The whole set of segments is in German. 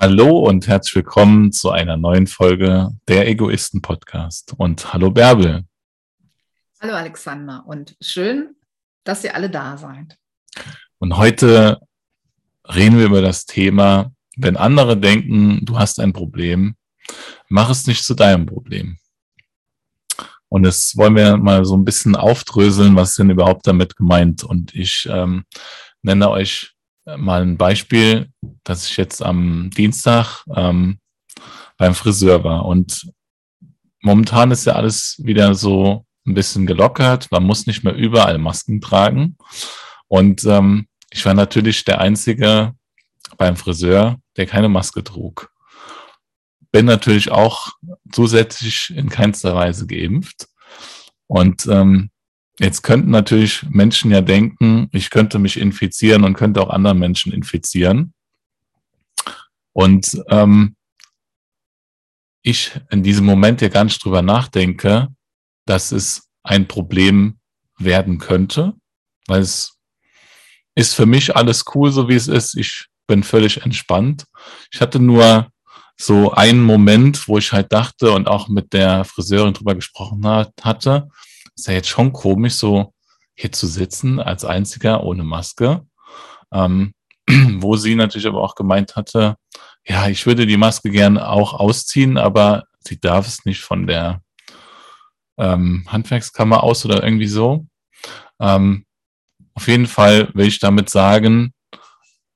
Hallo und herzlich willkommen zu einer neuen Folge der Egoisten Podcast. Und hallo Bärbel. Hallo Alexander und schön, dass ihr alle da seid. Und heute reden wir über das Thema, wenn andere denken, du hast ein Problem, mach es nicht zu deinem Problem. Und das wollen wir mal so ein bisschen aufdröseln, was denn überhaupt damit gemeint. Und ich ähm, nenne euch mal ein Beispiel, dass ich jetzt am Dienstag ähm, beim Friseur war und momentan ist ja alles wieder so ein bisschen gelockert. Man muss nicht mehr überall Masken tragen. Und ähm, ich war natürlich der Einzige beim Friseur, der keine Maske trug. Bin natürlich auch zusätzlich in keinster Weise geimpft. Und ähm, Jetzt könnten natürlich Menschen ja denken, ich könnte mich infizieren und könnte auch anderen Menschen infizieren. Und ähm, ich in diesem Moment ja gar nicht drüber nachdenke, dass es ein Problem werden könnte, weil es ist für mich alles cool, so wie es ist. Ich bin völlig entspannt. Ich hatte nur so einen Moment, wo ich halt dachte und auch mit der Friseurin drüber gesprochen hat, hatte, ist ja jetzt schon komisch, so hier zu sitzen als einziger ohne Maske. Ähm, wo sie natürlich aber auch gemeint hatte, ja, ich würde die Maske gern auch ausziehen, aber sie darf es nicht von der ähm, Handwerkskammer aus oder irgendwie so. Ähm, auf jeden Fall will ich damit sagen,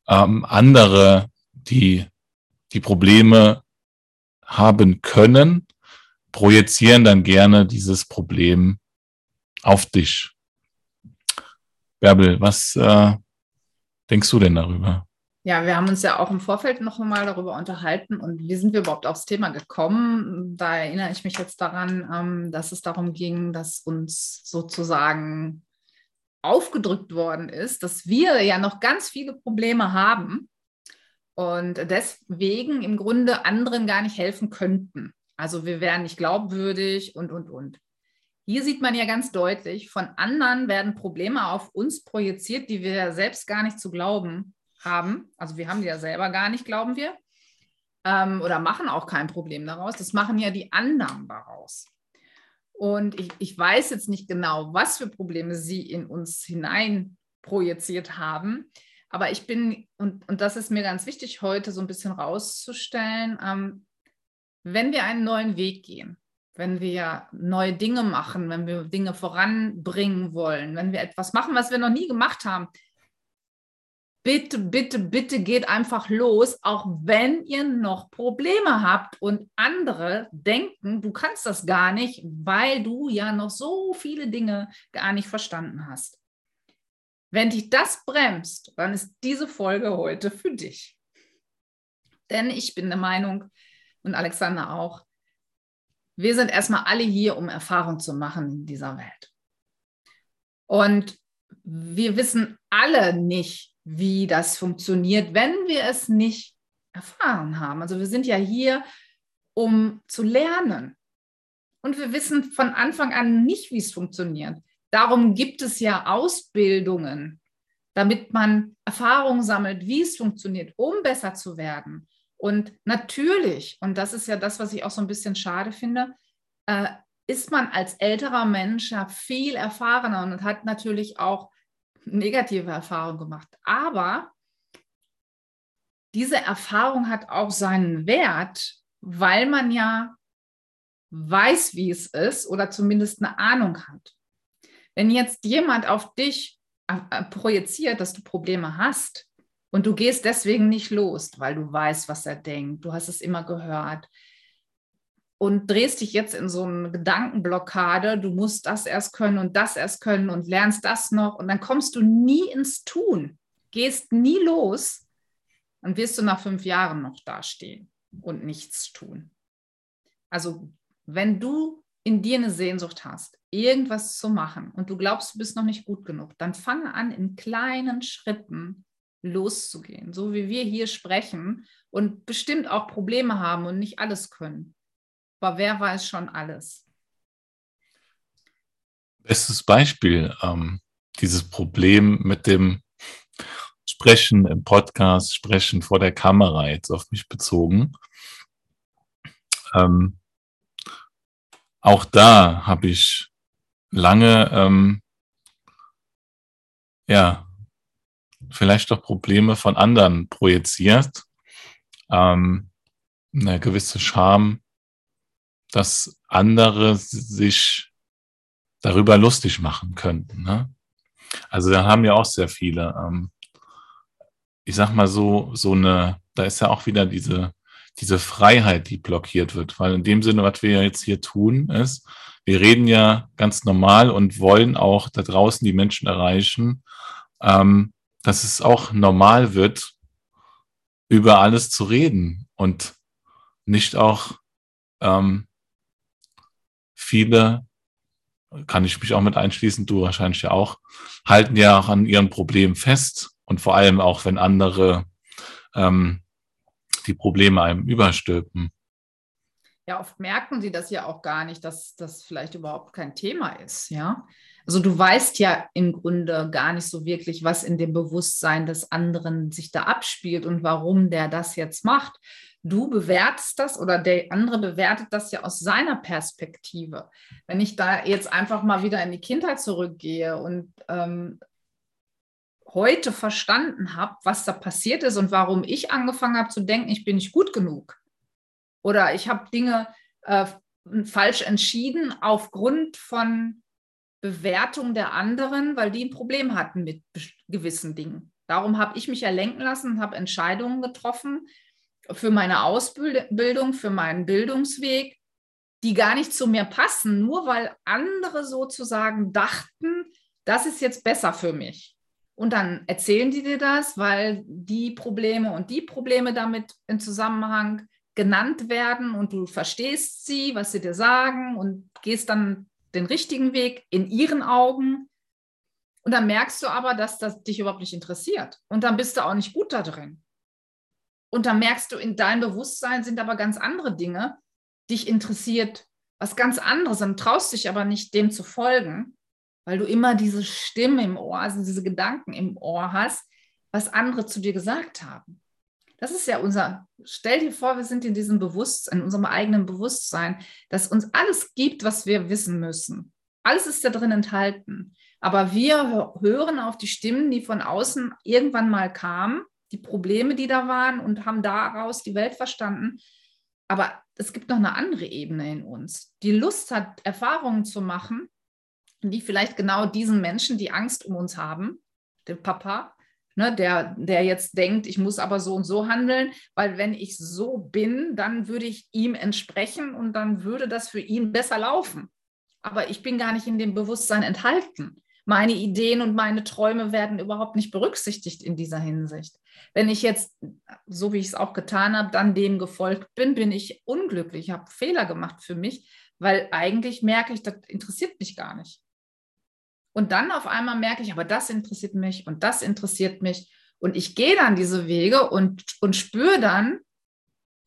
ähm, andere, die die Probleme haben können, projizieren dann gerne dieses Problem auf dich. Bärbel, was äh, denkst du denn darüber? Ja, wir haben uns ja auch im Vorfeld noch einmal darüber unterhalten und wie sind wir überhaupt aufs Thema gekommen? Da erinnere ich mich jetzt daran, ähm, dass es darum ging, dass uns sozusagen aufgedrückt worden ist, dass wir ja noch ganz viele Probleme haben und deswegen im Grunde anderen gar nicht helfen könnten. Also wir wären nicht glaubwürdig und, und, und. Hier sieht man ja ganz deutlich, von anderen werden Probleme auf uns projiziert, die wir ja selbst gar nicht zu glauben haben. Also wir haben die ja selber gar nicht, glauben wir. Ähm, oder machen auch kein Problem daraus. Das machen ja die anderen daraus. Und ich, ich weiß jetzt nicht genau, was für Probleme sie in uns hinein projiziert haben. Aber ich bin, und, und das ist mir ganz wichtig, heute so ein bisschen rauszustellen, ähm, wenn wir einen neuen Weg gehen, wenn wir neue Dinge machen, wenn wir Dinge voranbringen wollen, wenn wir etwas machen, was wir noch nie gemacht haben, bitte, bitte, bitte geht einfach los, auch wenn ihr noch Probleme habt und andere denken, du kannst das gar nicht, weil du ja noch so viele Dinge gar nicht verstanden hast. Wenn dich das bremst, dann ist diese Folge heute für dich. Denn ich bin der Meinung, und Alexander auch, wir sind erstmal alle hier, um Erfahrung zu machen in dieser Welt. Und wir wissen alle nicht, wie das funktioniert, wenn wir es nicht erfahren haben. Also wir sind ja hier, um zu lernen. Und wir wissen von Anfang an nicht, wie es funktioniert. Darum gibt es ja Ausbildungen, damit man Erfahrung sammelt, wie es funktioniert, um besser zu werden. Und natürlich, und das ist ja das, was ich auch so ein bisschen schade finde, äh, ist man als älterer Mensch ja viel erfahrener und hat natürlich auch negative Erfahrungen gemacht. Aber diese Erfahrung hat auch seinen Wert, weil man ja weiß, wie es ist oder zumindest eine Ahnung hat. Wenn jetzt jemand auf dich äh, äh, projiziert, dass du Probleme hast, und du gehst deswegen nicht los, weil du weißt, was er denkt. Du hast es immer gehört. Und drehst dich jetzt in so eine Gedankenblockade. Du musst das erst können und das erst können und lernst das noch. Und dann kommst du nie ins Tun, gehst nie los. Dann wirst du nach fünf Jahren noch dastehen und nichts tun. Also, wenn du in dir eine Sehnsucht hast, irgendwas zu machen und du glaubst, du bist noch nicht gut genug, dann fange an, in kleinen Schritten loszugehen, so wie wir hier sprechen und bestimmt auch Probleme haben und nicht alles können. Aber wer weiß schon alles? Bestes Beispiel, ähm, dieses Problem mit dem, Sprechen im Podcast, Sprechen vor der Kamera jetzt auf mich bezogen. Ähm, auch da habe ich lange, ähm, ja, vielleicht doch Probleme von anderen projiziert. Ähm, eine gewisse Scham, dass andere sich darüber lustig machen könnten. Ne? Also da haben ja auch sehr viele, ähm, ich sag mal so, so eine, da ist ja auch wieder diese, diese Freiheit, die blockiert wird. Weil in dem Sinne, was wir jetzt hier tun, ist, wir reden ja ganz normal und wollen auch da draußen die Menschen erreichen, ähm, dass es auch normal wird, über alles zu reden und nicht auch ähm, viele, kann ich mich auch mit einschließen, du wahrscheinlich ja auch, halten ja auch an ihren Problemen fest und vor allem auch, wenn andere ähm, die Probleme einem überstülpen. Ja, oft merken sie das ja auch gar nicht, dass das vielleicht überhaupt kein Thema ist, ja. Also du weißt ja im Grunde gar nicht so wirklich, was in dem Bewusstsein des anderen sich da abspielt und warum der das jetzt macht. Du bewertest das oder der andere bewertet das ja aus seiner Perspektive. Wenn ich da jetzt einfach mal wieder in die Kindheit zurückgehe und ähm, heute verstanden habe, was da passiert ist und warum ich angefangen habe zu denken, ich bin nicht gut genug oder ich habe Dinge äh, falsch entschieden aufgrund von Bewertung der anderen, weil die ein Problem hatten mit gewissen Dingen. Darum habe ich mich ja lenken lassen habe Entscheidungen getroffen für meine Ausbildung, für meinen Bildungsweg, die gar nicht zu mir passen, nur weil andere sozusagen dachten, das ist jetzt besser für mich. Und dann erzählen die dir das, weil die Probleme und die Probleme damit in Zusammenhang genannt werden und du verstehst sie, was sie dir sagen und gehst dann den richtigen Weg in ihren Augen. Und dann merkst du aber, dass das dich überhaupt nicht interessiert. Und dann bist du auch nicht gut da drin. Und dann merkst du, in deinem Bewusstsein sind aber ganz andere Dinge, dich interessiert, was ganz anderes. Dann traust dich aber nicht, dem zu folgen, weil du immer diese Stimme im Ohr, also diese Gedanken im Ohr hast, was andere zu dir gesagt haben. Das ist ja unser, stell dir vor, wir sind in diesem Bewusstsein, in unserem eigenen Bewusstsein, dass uns alles gibt, was wir wissen müssen. Alles ist da drin enthalten. Aber wir hören auf die Stimmen, die von außen irgendwann mal kamen, die Probleme, die da waren und haben daraus die Welt verstanden. Aber es gibt noch eine andere Ebene in uns, die Lust hat, Erfahrungen zu machen, die vielleicht genau diesen Menschen, die Angst um uns haben, dem Papa, ne, der, der jetzt denkt, ich muss aber so und so handeln, weil wenn ich so bin, dann würde ich ihm entsprechen und dann würde das für ihn besser laufen. Aber ich bin gar nicht in dem Bewusstsein enthalten. Meine Ideen und meine Träume werden überhaupt nicht berücksichtigt in dieser Hinsicht. Wenn ich jetzt, so wie ich es auch getan habe, dann dem gefolgt bin, bin ich unglücklich, habe Fehler gemacht für mich, weil eigentlich merke ich, das interessiert mich gar nicht. Und dann auf einmal merke ich, aber das interessiert mich und das interessiert mich. Und ich gehe dann diese Wege und, und spüre dann,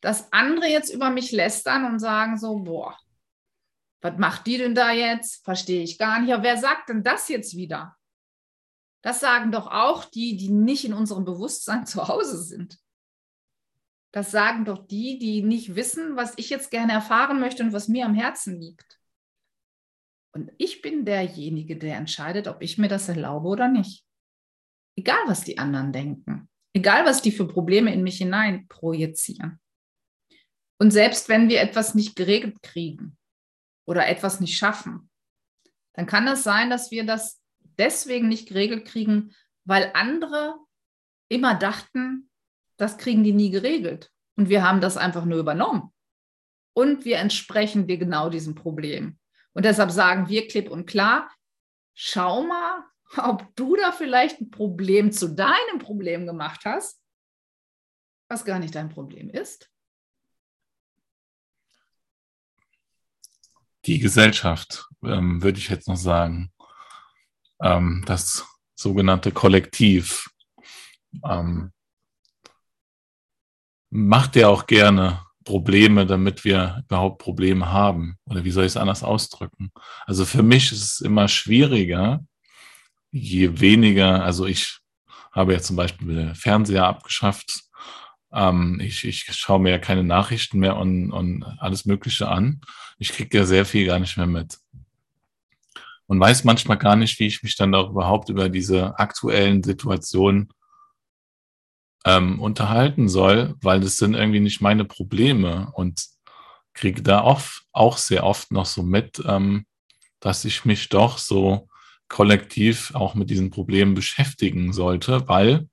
dass andere jetzt über mich lästern und sagen so, boah, was macht die denn da jetzt? Verstehe ich gar nicht. Ja, wer sagt denn das jetzt wieder? Das sagen doch auch die, die nicht in unserem Bewusstsein zu Hause sind. Das sagen doch die, die nicht wissen, was ich jetzt gerne erfahren möchte und was mir am Herzen liegt. Und ich bin derjenige, der entscheidet, ob ich mir das erlaube oder nicht. Egal, was die anderen denken. Egal, was die für Probleme in mich hinein projizieren. Und selbst wenn wir etwas nicht geregelt kriegen oder etwas nicht schaffen, dann kann es sein, dass wir das deswegen nicht geregelt kriegen, weil andere immer dachten, das kriegen die nie geregelt. Und wir haben das einfach nur übernommen. Und wir entsprechen wir genau diesem Problem. Und deshalb sagen wir klipp und klar, schau mal, ob du da vielleicht ein Problem zu deinem Problem gemacht hast, was gar nicht dein Problem ist. Die Gesellschaft, ähm, würde ich jetzt noch sagen, ähm, das sogenannte Kollektiv, ähm, macht ja auch gerne Probleme, damit wir überhaupt Probleme haben. Oder wie soll ich es anders ausdrücken? Also für mich ist es immer schwieriger, je weniger, also ich habe ja zum Beispiel den Fernseher abgeschafft. Ähm, ich, ich schaue mir ja keine Nachrichten mehr und, und alles Mögliche an. Ich kriege ja sehr viel gar nicht mehr mit. Und weiß manchmal gar nicht, wie ich mich dann auch überhaupt über diese aktuellen Situationen ähm, unterhalten soll, weil das sind irgendwie nicht meine Probleme und kriege da oft, auch sehr oft noch so mit, ähm, dass ich mich doch so kollektiv auch mit diesen Problemen beschäftigen sollte, weil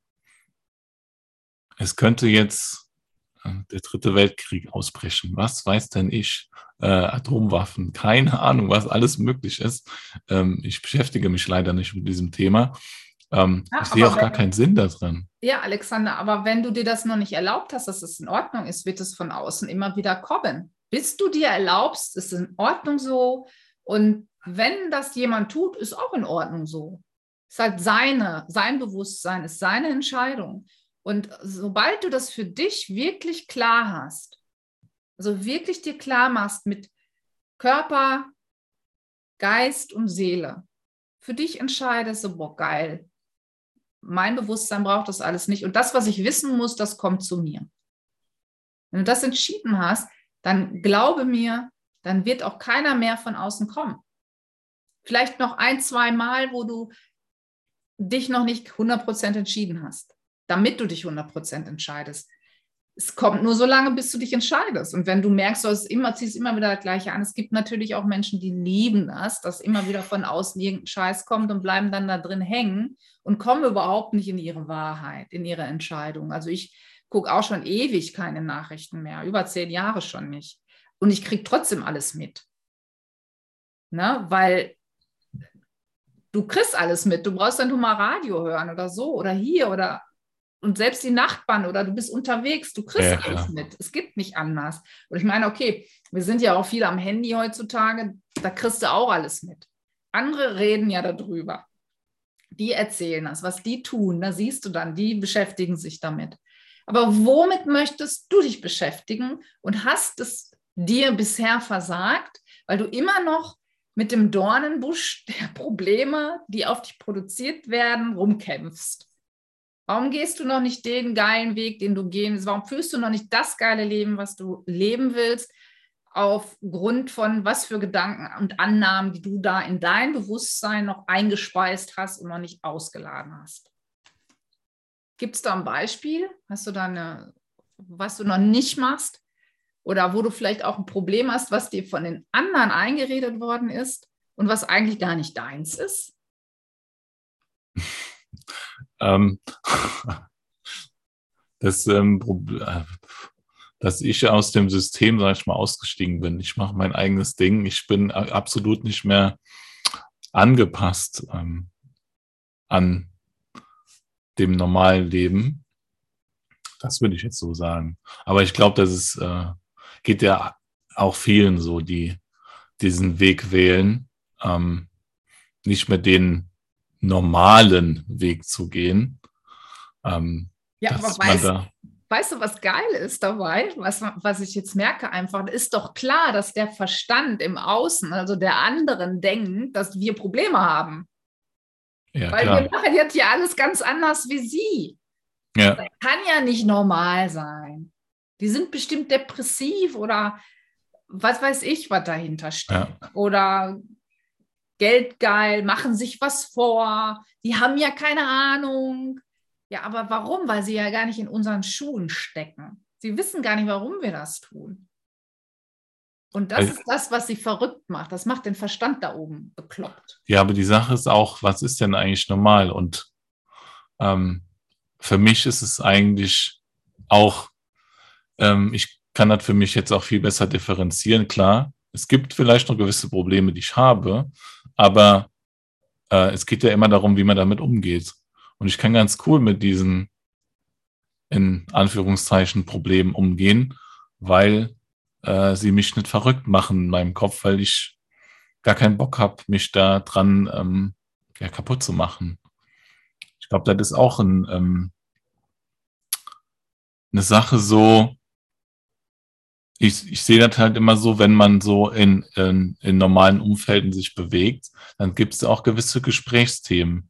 es könnte jetzt äh, der dritte Weltkrieg ausbrechen. Was weiß denn ich? Äh, Atomwaffen, keine Ahnung, was alles möglich ist. Ähm, ich beschäftige mich leider nicht mit diesem Thema. Ähm, ja, ich sehe auch gar keinen Sinn darin. Ja, Alexander, aber wenn du dir das noch nicht erlaubt hast, dass es in Ordnung ist, wird es von außen immer wieder kommen. Bis du dir erlaubst, ist es in Ordnung so. Und wenn das jemand tut, ist auch in Ordnung so. Ist halt seine, sein Bewusstsein, ist seine Entscheidung. Und sobald du das für dich wirklich klar hast, also wirklich dir klar machst mit Körper, Geist und Seele, für dich entscheidest, so, boah, geil, mein Bewusstsein braucht das alles nicht. Und das, was ich wissen muss, das kommt zu mir. Wenn du das entschieden hast, dann glaube mir, dann wird auch keiner mehr von außen kommen. Vielleicht noch ein, zwei Mal, wo du dich noch nicht 100% entschieden hast, damit du dich 100% entscheidest. Es kommt nur so lange, bis du dich entscheidest. Und wenn du merkst, du hast immer, ziehst immer wieder das Gleiche an. Es gibt natürlich auch Menschen, die lieben das, dass immer wieder von außen irgendein Scheiß kommt und bleiben dann da drin hängen und kommen überhaupt nicht in ihre Wahrheit, in ihre Entscheidung. Also ich gucke auch schon ewig keine Nachrichten mehr, über zehn Jahre schon nicht. Und ich kriege trotzdem alles mit. Ne? Weil du kriegst alles mit. Du brauchst dann nur mal Radio hören oder so oder hier oder und selbst die Nachbarn oder du bist unterwegs, du kriegst ja, alles mit. Es gibt nicht anders. Und ich meine, okay, wir sind ja auch viel am Handy heutzutage, da kriegst du auch alles mit. Andere reden ja darüber die erzählen das, was die tun, da siehst du dann, die beschäftigen sich damit. Aber womit möchtest du dich beschäftigen und hast es dir bisher versagt, weil du immer noch mit dem Dornenbusch der Probleme, die auf dich produziert werden, rumkämpfst? Warum gehst du noch nicht den geilen Weg, den du gehen willst? Warum führst du noch nicht das geile Leben, was du leben willst? aufgrund von was für Gedanken und Annahmen, die du da in dein Bewusstsein noch eingespeist hast und noch nicht ausgeladen hast. Gibt es da ein Beispiel? Hast du da eine, was du noch nicht machst? Oder wo du vielleicht auch ein Problem hast, was dir von den anderen eingeredet worden ist und was eigentlich gar nicht deins ist? ähm, das ähm, Problem dass ich aus dem System, sag ich mal, ausgestiegen bin. Ich mache mein eigenes Ding. Ich bin absolut nicht mehr angepasst ähm, an dem normalen Leben. Das würde ich jetzt so sagen. Aber ich glaube, dass es äh, geht ja auch vielen so, die diesen Weg wählen, ähm, nicht mehr den normalen Weg zu gehen. Ähm, ja, aber weißt, weißt du, was geil ist dabei, was, was ich jetzt merke einfach, ist doch klar, dass der Verstand im Außen, also der anderen, denkt, dass wir Probleme haben. Ja, Weil klar. wir machen jetzt ja alles ganz anders wie sie. Ja. Das kann ja nicht normal sein. Die sind bestimmt depressiv oder was weiß ich, was dahinter steht. Ja. Oder geldgeil, machen sich was vor, die haben ja keine Ahnung. Ja, aber warum? Weil sie ja gar nicht in unseren Schuhen stecken. Sie wissen gar nicht, warum wir das tun. Und das also, ist das, was sie verrückt macht. Das macht den Verstand da oben bekloppt. Ja, aber die Sache ist auch, was ist denn eigentlich normal? Und ähm, für mich ist es eigentlich auch, ähm, ich kann das für mich jetzt auch viel besser differenzieren. Klar, es gibt vielleicht noch gewisse Probleme, die ich habe, aber äh, es geht ja immer darum, wie man damit umgeht. Und ich kann ganz cool mit diesen, in Anführungszeichen, Problemen umgehen, weil äh, sie mich nicht verrückt machen in meinem Kopf, weil ich gar keinen Bock habe, mich da dran ähm, ja, kaputt zu machen. Ich glaube, das ist auch ein, ähm, eine Sache so, ich, ich sehe das halt immer so, wenn man so in, in, in normalen Umfelden sich bewegt, dann gibt es auch gewisse Gesprächsthemen.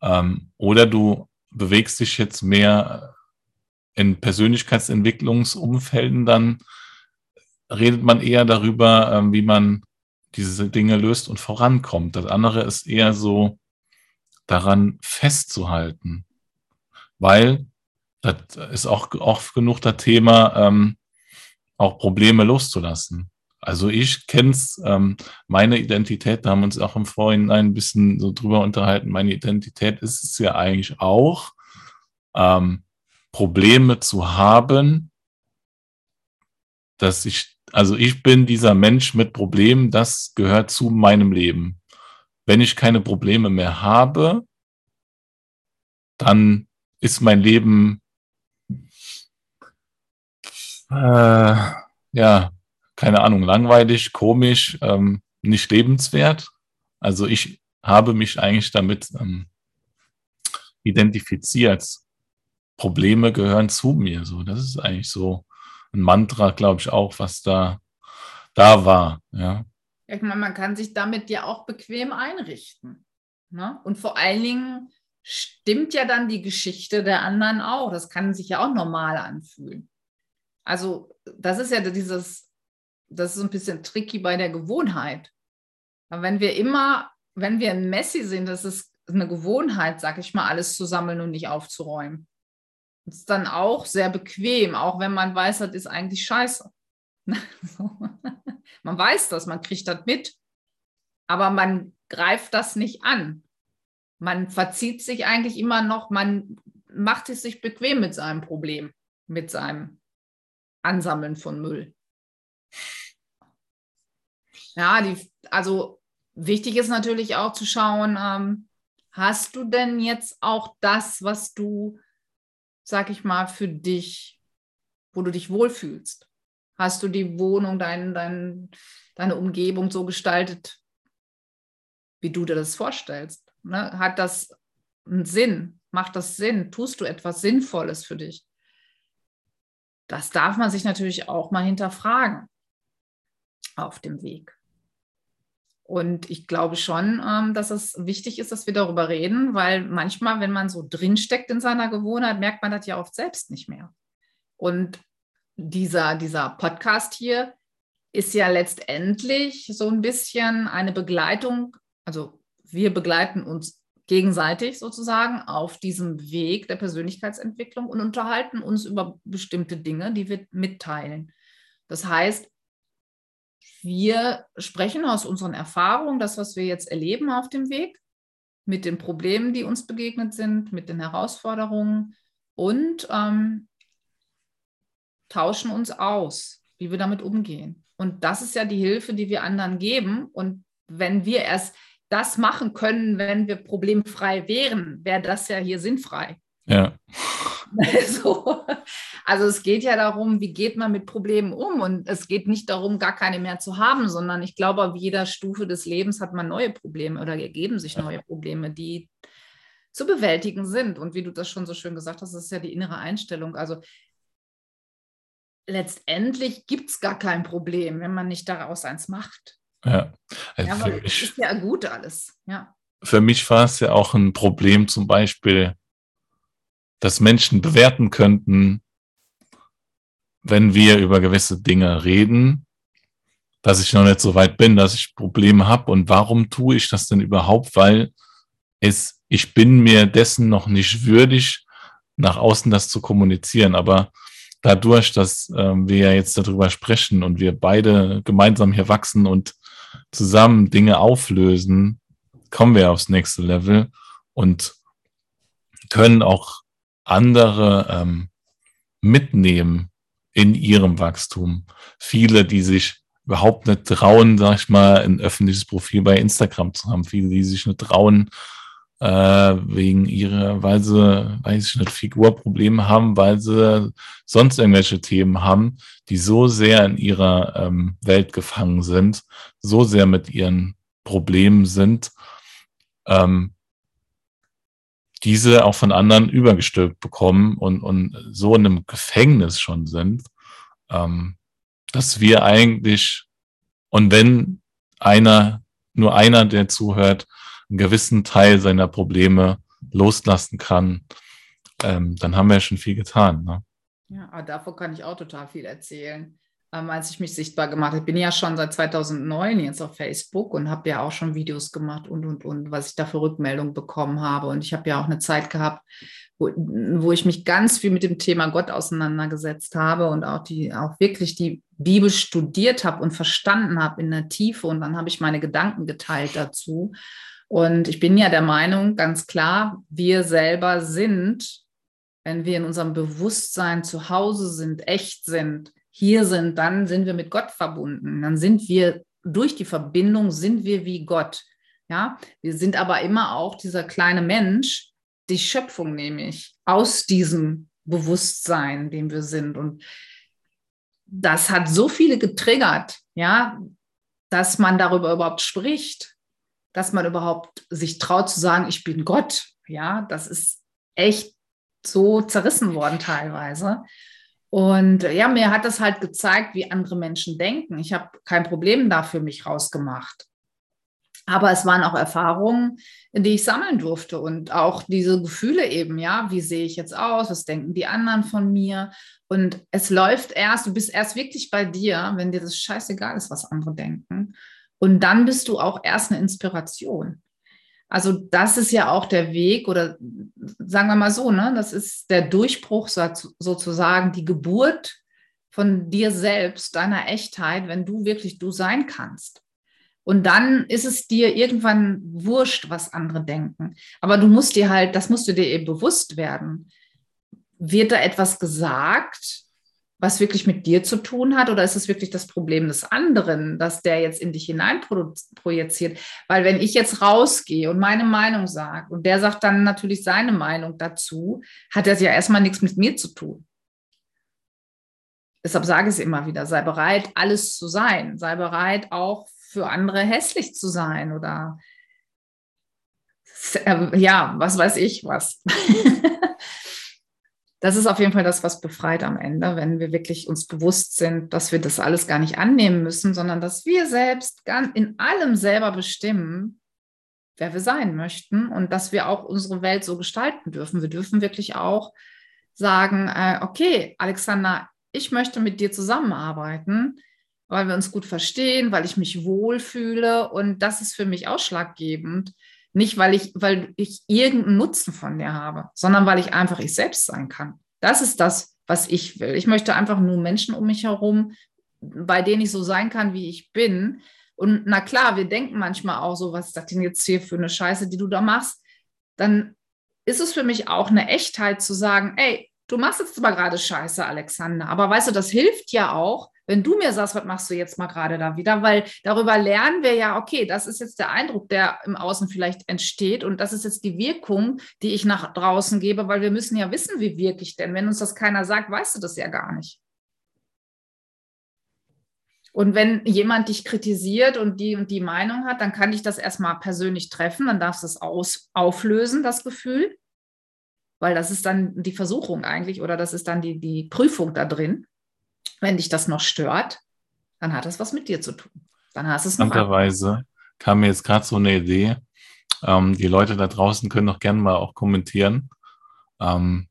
Ähm, oder du bewegst dich jetzt mehr in Persönlichkeitsentwicklungsumfelden, dann redet man eher darüber, ähm, wie man diese Dinge löst und vorankommt. Das andere ist eher so daran festzuhalten, weil das ist auch oft genug das Thema, ähm, auch Probleme loszulassen. Also ich kenne es, ähm, meine Identität, da haben wir uns auch im Vorhinein ein bisschen so drüber unterhalten, meine Identität ist es ja eigentlich auch, ähm, Probleme zu haben, dass ich, also ich bin dieser Mensch mit Problemen, das gehört zu meinem Leben. Wenn ich keine Probleme mehr habe, dann ist mein Leben äh, ja, keine Ahnung, langweilig, komisch, ähm, nicht lebenswert. Also ich habe mich eigentlich damit ähm, identifiziert. Probleme gehören zu mir. So, das ist eigentlich so ein Mantra, glaube ich, auch, was da, da war. Ja. Ich meine, man kann sich damit ja auch bequem einrichten. Ne? Und vor allen Dingen stimmt ja dann die Geschichte der anderen auch. Das kann sich ja auch normal anfühlen. Also, das ist ja dieses, das ist ein bisschen tricky bei der Gewohnheit. Wenn wir immer, wenn wir ein Messi sind, das ist eine Gewohnheit, sag ich mal, alles zu sammeln und nicht aufzuräumen. Das ist dann auch sehr bequem, auch wenn man weiß, das ist eigentlich scheiße. man weiß das, man kriegt das mit, aber man greift das nicht an. Man verzieht sich eigentlich immer noch, man macht es sich bequem mit seinem Problem, mit seinem Ansammeln von Müll. Ja, die, also wichtig ist natürlich auch zu schauen, ähm, hast du denn jetzt auch das, was du, sag ich mal, für dich, wo du dich wohlfühlst? Hast du die Wohnung, dein, dein, deine Umgebung so gestaltet, wie du dir das vorstellst? Ne? Hat das einen Sinn? Macht das Sinn? Tust du etwas Sinnvolles für dich? Das darf man sich natürlich auch mal hinterfragen auf dem Weg. Und ich glaube schon, ähm, dass es wichtig ist, dass wir darüber reden, weil manchmal, wenn man so drinsteckt in seiner Gewohnheit, merkt man das ja oft selbst nicht mehr. Und dieser, dieser Podcast hier ist ja letztendlich so ein bisschen eine Begleitung. Also wir begleiten uns gegenseitig sozusagen auf diesem Weg der Persönlichkeitsentwicklung und unterhalten uns über bestimmte Dinge, die wir mitteilen. Das heißt, wir sprechen aus unseren Erfahrungen, das, was wir jetzt erleben auf dem Weg, mit den Problemen, die uns begegnet sind, mit den Herausforderungen und ähm, tauschen uns aus, wie wir damit umgehen. Und das ist ja die Hilfe, die wir anderen geben. Und wenn wir erst das machen können, wenn wir problemfrei wären, wäre das ja hier sinnfrei. Ja. so. Also es geht ja darum, wie geht man mit Problemen um und es geht nicht darum, gar keine mehr zu haben, sondern ich glaube, auf jeder Stufe des Lebens hat man neue Probleme oder ergeben sich neue Probleme, die zu bewältigen sind. Und wie du das schon so schön gesagt hast, das ist ja die innere Einstellung. Also letztendlich gibt es gar kein Problem, wenn man nicht daraus eins macht. Ja, also ja aber das ist ja gut alles. Ja. Für mich war es ja auch ein Problem, zum Beispiel, dass Menschen bewerten könnten, wenn wir über gewisse Dinge reden, dass ich noch nicht so weit bin, dass ich Probleme habe. Und warum tue ich das denn überhaupt? Weil es, ich bin mir dessen noch nicht würdig, nach außen das zu kommunizieren. Aber dadurch, dass äh, wir ja jetzt darüber sprechen und wir beide gemeinsam hier wachsen und zusammen Dinge auflösen, kommen wir aufs nächste Level und können auch andere ähm, mitnehmen in ihrem Wachstum. Viele, die sich überhaupt nicht trauen, sag ich mal, ein öffentliches Profil bei Instagram zu haben. Viele, die sich nicht trauen, äh, wegen ihrer, weil sie, weiß ich nicht, Figurprobleme haben, weil sie sonst irgendwelche Themen haben, die so sehr in ihrer ähm, Welt gefangen sind, so sehr mit ihren Problemen sind, ähm, diese auch von anderen übergestülpt bekommen und, und so in einem Gefängnis schon sind, ähm, dass wir eigentlich, und wenn einer, nur einer, der zuhört, einen gewissen Teil seiner Probleme loslassen kann, ähm, dann haben wir ja schon viel getan. Ne? Ja, aber davon kann ich auch total viel erzählen. Ähm, als ich mich sichtbar gemacht habe, ich bin ja schon seit 2009 jetzt auf Facebook und habe ja auch schon Videos gemacht und, und, und, was ich da für Rückmeldungen bekommen habe. Und ich habe ja auch eine Zeit gehabt, wo, wo ich mich ganz viel mit dem Thema Gott auseinandergesetzt habe und auch, die, auch wirklich die Bibel studiert habe und verstanden habe in der Tiefe. Und dann habe ich meine Gedanken geteilt dazu. Und ich bin ja der Meinung, ganz klar, wir selber sind, wenn wir in unserem Bewusstsein zu Hause sind, echt sind, hier sind, dann sind wir mit Gott verbunden. Dann sind wir durch die Verbindung sind wir wie Gott. Ja, wir sind aber immer auch dieser kleine Mensch, die Schöpfung nämlich aus diesem Bewusstsein, dem wir sind. Und das hat so viele getriggert, ja, dass man darüber überhaupt spricht, dass man überhaupt sich traut zu sagen, ich bin Gott. Ja, das ist echt so zerrissen worden teilweise. Und ja, mir hat das halt gezeigt, wie andere Menschen denken. Ich habe kein Problem da für mich rausgemacht. Aber es waren auch Erfahrungen, die ich sammeln durfte und auch diese Gefühle eben, ja, wie sehe ich jetzt aus, was denken die anderen von mir? Und es läuft erst, du bist erst wirklich bei dir, wenn dir das scheißegal ist, was andere denken. Und dann bist du auch erst eine Inspiration. Also das ist ja auch der Weg oder sagen wir mal so, ne, das ist der Durchbruch sozusagen, die Geburt von dir selbst, deiner Echtheit, wenn du wirklich du sein kannst. Und dann ist es dir irgendwann wurscht, was andere denken. Aber du musst dir halt, das musst du dir eben bewusst werden. Wird da etwas gesagt, was wirklich mit dir zu tun hat? Oder ist es wirklich das Problem des anderen, dass der jetzt in dich hinein projiziert? Weil wenn ich jetzt rausgehe und meine Meinung sage und der sagt dann natürlich seine Meinung dazu, hat das ja erstmal nichts mit mir zu tun. Deshalb sage ich es immer wieder, sei bereit, alles zu sein. Sei bereit, auch für andere hässlich zu sein oder äh, ja, was weiß ich was. das ist auf jeden Fall das, was befreit am Ende, wenn wir wirklich uns bewusst sind, dass wir das alles gar nicht annehmen müssen, sondern dass wir selbst in allem selber bestimmen, wer wir sein möchten und dass wir auch unsere Welt so gestalten dürfen. Wir dürfen wirklich auch sagen, äh, okay, Alexander, ich möchte mit dir zusammenarbeiten, weil wir uns gut verstehen, weil ich mich wohlfühle und das ist für mich ausschlaggebend nicht, weil ich, weil ich irgendeinen Nutzen von dir habe, sondern weil ich einfach ich selbst sein kann. Das ist das, was ich will. Ich möchte einfach nur Menschen um mich herum, bei denen ich so sein kann, wie ich bin. Und na klar, wir denken manchmal auch so, was ist das denn jetzt hier für eine Scheiße, die du da machst? Dann ist es für mich auch eine Echtheit zu sagen, ey, du machst jetzt aber gerade Scheiße, Alexander. Aber weißt du, das hilft ja auch, wenn du mir sagst, was machst du jetzt mal gerade da wieder, weil darüber lernen wir ja, okay, das ist jetzt der Eindruck, der im Außen vielleicht entsteht und das ist jetzt die Wirkung, die ich nach draußen gebe, weil wir müssen ja wissen, wie wirklich denn. Wenn uns das keiner sagt, weißt du das ja gar nicht. Und wenn jemand dich kritisiert und die und die Meinung hat, dann kann ich das erstmal persönlich treffen, dann darfst du es aus, auflösen, das Gefühl, weil das ist dann die Versuchung eigentlich oder das ist dann die, die Prüfung da drin. Wenn dich das noch stört, dann hat das was mit dir zu tun. Dann hast es. Interessanterweise kam mir jetzt gerade so eine Idee. Ähm, die Leute da draußen können doch gerne mal auch kommentieren. Ähm,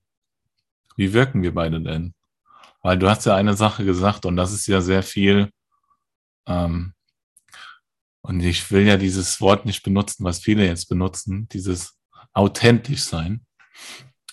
wie wirken wir beide denn? Weil du hast ja eine Sache gesagt und das ist ja sehr viel. Ähm, und ich will ja dieses Wort nicht benutzen, was viele jetzt benutzen, dieses authentisch sein.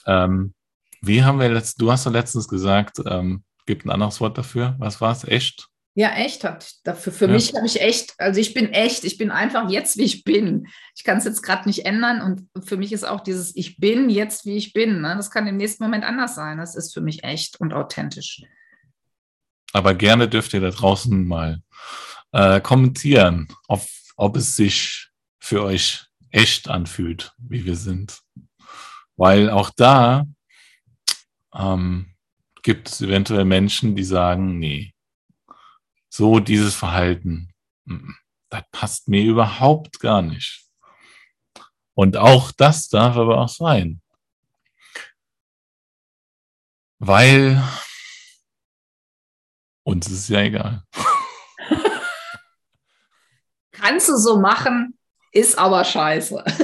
Ähm, wie haben wir letzt, du hast ja letztens gesagt, ähm, Gibt ein anderes Wort dafür? Was war es? Echt? Ja, echt hat dafür. Für ja. mich habe ich echt, also ich bin echt, ich bin einfach jetzt, wie ich bin. Ich kann es jetzt gerade nicht ändern und für mich ist auch dieses Ich bin jetzt, wie ich bin. Ne? Das kann im nächsten Moment anders sein. Das ist für mich echt und authentisch. Aber gerne dürft ihr da draußen mal äh, kommentieren, ob, ob es sich für euch echt anfühlt, wie wir sind. Weil auch da ähm, gibt es eventuell Menschen, die sagen, nee, so dieses Verhalten, das passt mir überhaupt gar nicht. Und auch das darf aber auch sein. Weil uns ist ja egal. Kannst du so machen, ist aber scheiße.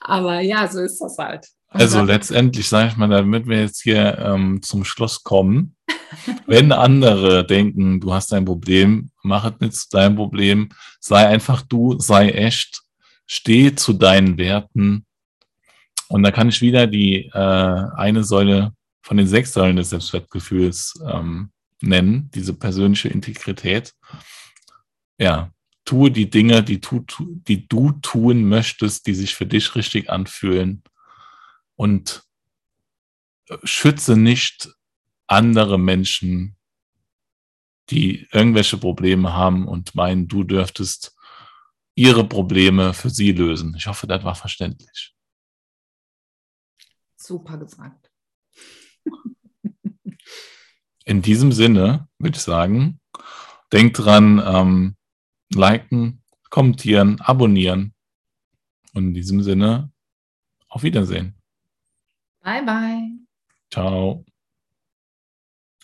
Aber ja, so ist das halt. Also letztendlich sage ich mal, damit wir jetzt hier ähm, zum Schluss kommen, wenn andere denken, du hast ein Problem, mach es nicht zu deinem Problem, sei einfach du, sei echt, steh zu deinen Werten. Und da kann ich wieder die äh, eine Säule von den sechs Säulen des Selbstwertgefühls ähm, nennen, diese persönliche Integrität. Ja, tue die Dinge, die, tu, die du tun möchtest, die sich für dich richtig anfühlen und schütze nicht andere Menschen, die irgendwelche Probleme haben und meinen, du dürftest ihre Probleme für sie lösen. Ich hoffe, das war verständlich. Super gesagt. In diesem Sinne würde ich sagen, denkt dran, ähm, liken, kommentieren, abonnieren. Und in diesem Sinne, auf Wiedersehen. Bye, bye. Ciao.